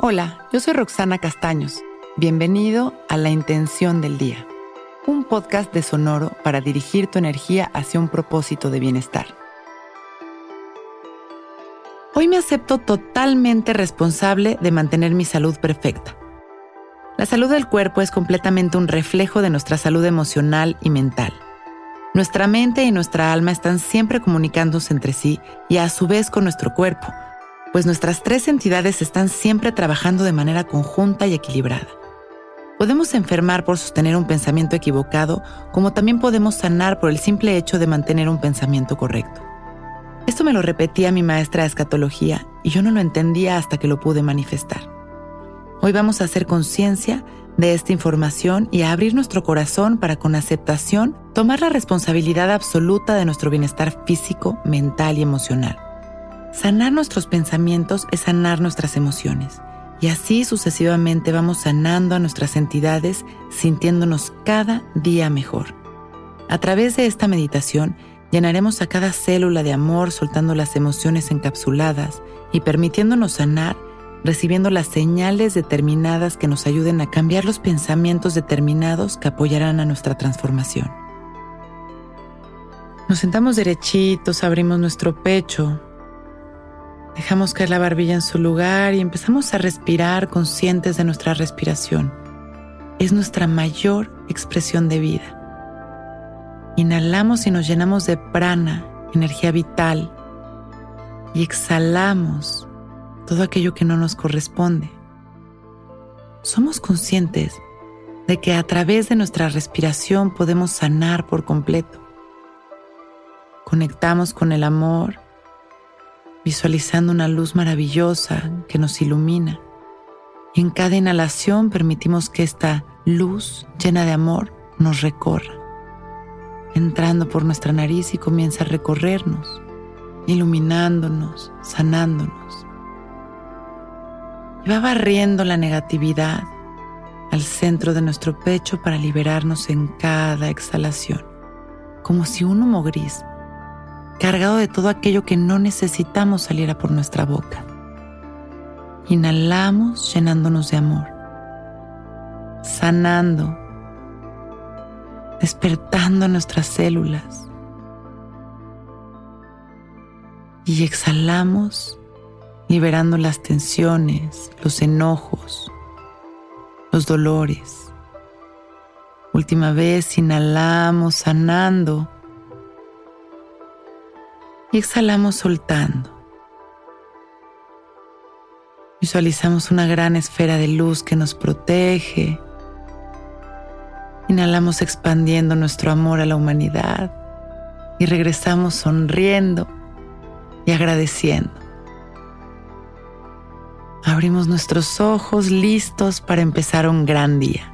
Hola, yo soy Roxana Castaños. Bienvenido a La Intención del Día, un podcast de Sonoro para dirigir tu energía hacia un propósito de bienestar. Hoy me acepto totalmente responsable de mantener mi salud perfecta. La salud del cuerpo es completamente un reflejo de nuestra salud emocional y mental. Nuestra mente y nuestra alma están siempre comunicándose entre sí y a su vez con nuestro cuerpo pues nuestras tres entidades están siempre trabajando de manera conjunta y equilibrada. Podemos enfermar por sostener un pensamiento equivocado, como también podemos sanar por el simple hecho de mantener un pensamiento correcto. Esto me lo repetía mi maestra de escatología y yo no lo entendía hasta que lo pude manifestar. Hoy vamos a hacer conciencia de esta información y a abrir nuestro corazón para con aceptación tomar la responsabilidad absoluta de nuestro bienestar físico, mental y emocional. Sanar nuestros pensamientos es sanar nuestras emociones. Y así sucesivamente vamos sanando a nuestras entidades, sintiéndonos cada día mejor. A través de esta meditación, llenaremos a cada célula de amor soltando las emociones encapsuladas y permitiéndonos sanar, recibiendo las señales determinadas que nos ayuden a cambiar los pensamientos determinados que apoyarán a nuestra transformación. Nos sentamos derechitos, abrimos nuestro pecho, Dejamos caer la barbilla en su lugar y empezamos a respirar conscientes de nuestra respiración. Es nuestra mayor expresión de vida. Inhalamos y nos llenamos de prana, energía vital, y exhalamos todo aquello que no nos corresponde. Somos conscientes de que a través de nuestra respiración podemos sanar por completo. Conectamos con el amor visualizando una luz maravillosa que nos ilumina. Y en cada inhalación permitimos que esta luz llena de amor nos recorra, entrando por nuestra nariz y comienza a recorrernos, iluminándonos, sanándonos. Y va barriendo la negatividad al centro de nuestro pecho para liberarnos en cada exhalación, como si un humo gris cargado de todo aquello que no necesitamos saliera por nuestra boca. Inhalamos llenándonos de amor, sanando, despertando nuestras células. Y exhalamos liberando las tensiones, los enojos, los dolores. Última vez, inhalamos sanando y exhalamos soltando. Visualizamos una gran esfera de luz que nos protege. Inhalamos expandiendo nuestro amor a la humanidad y regresamos sonriendo y agradeciendo. Abrimos nuestros ojos listos para empezar un gran día.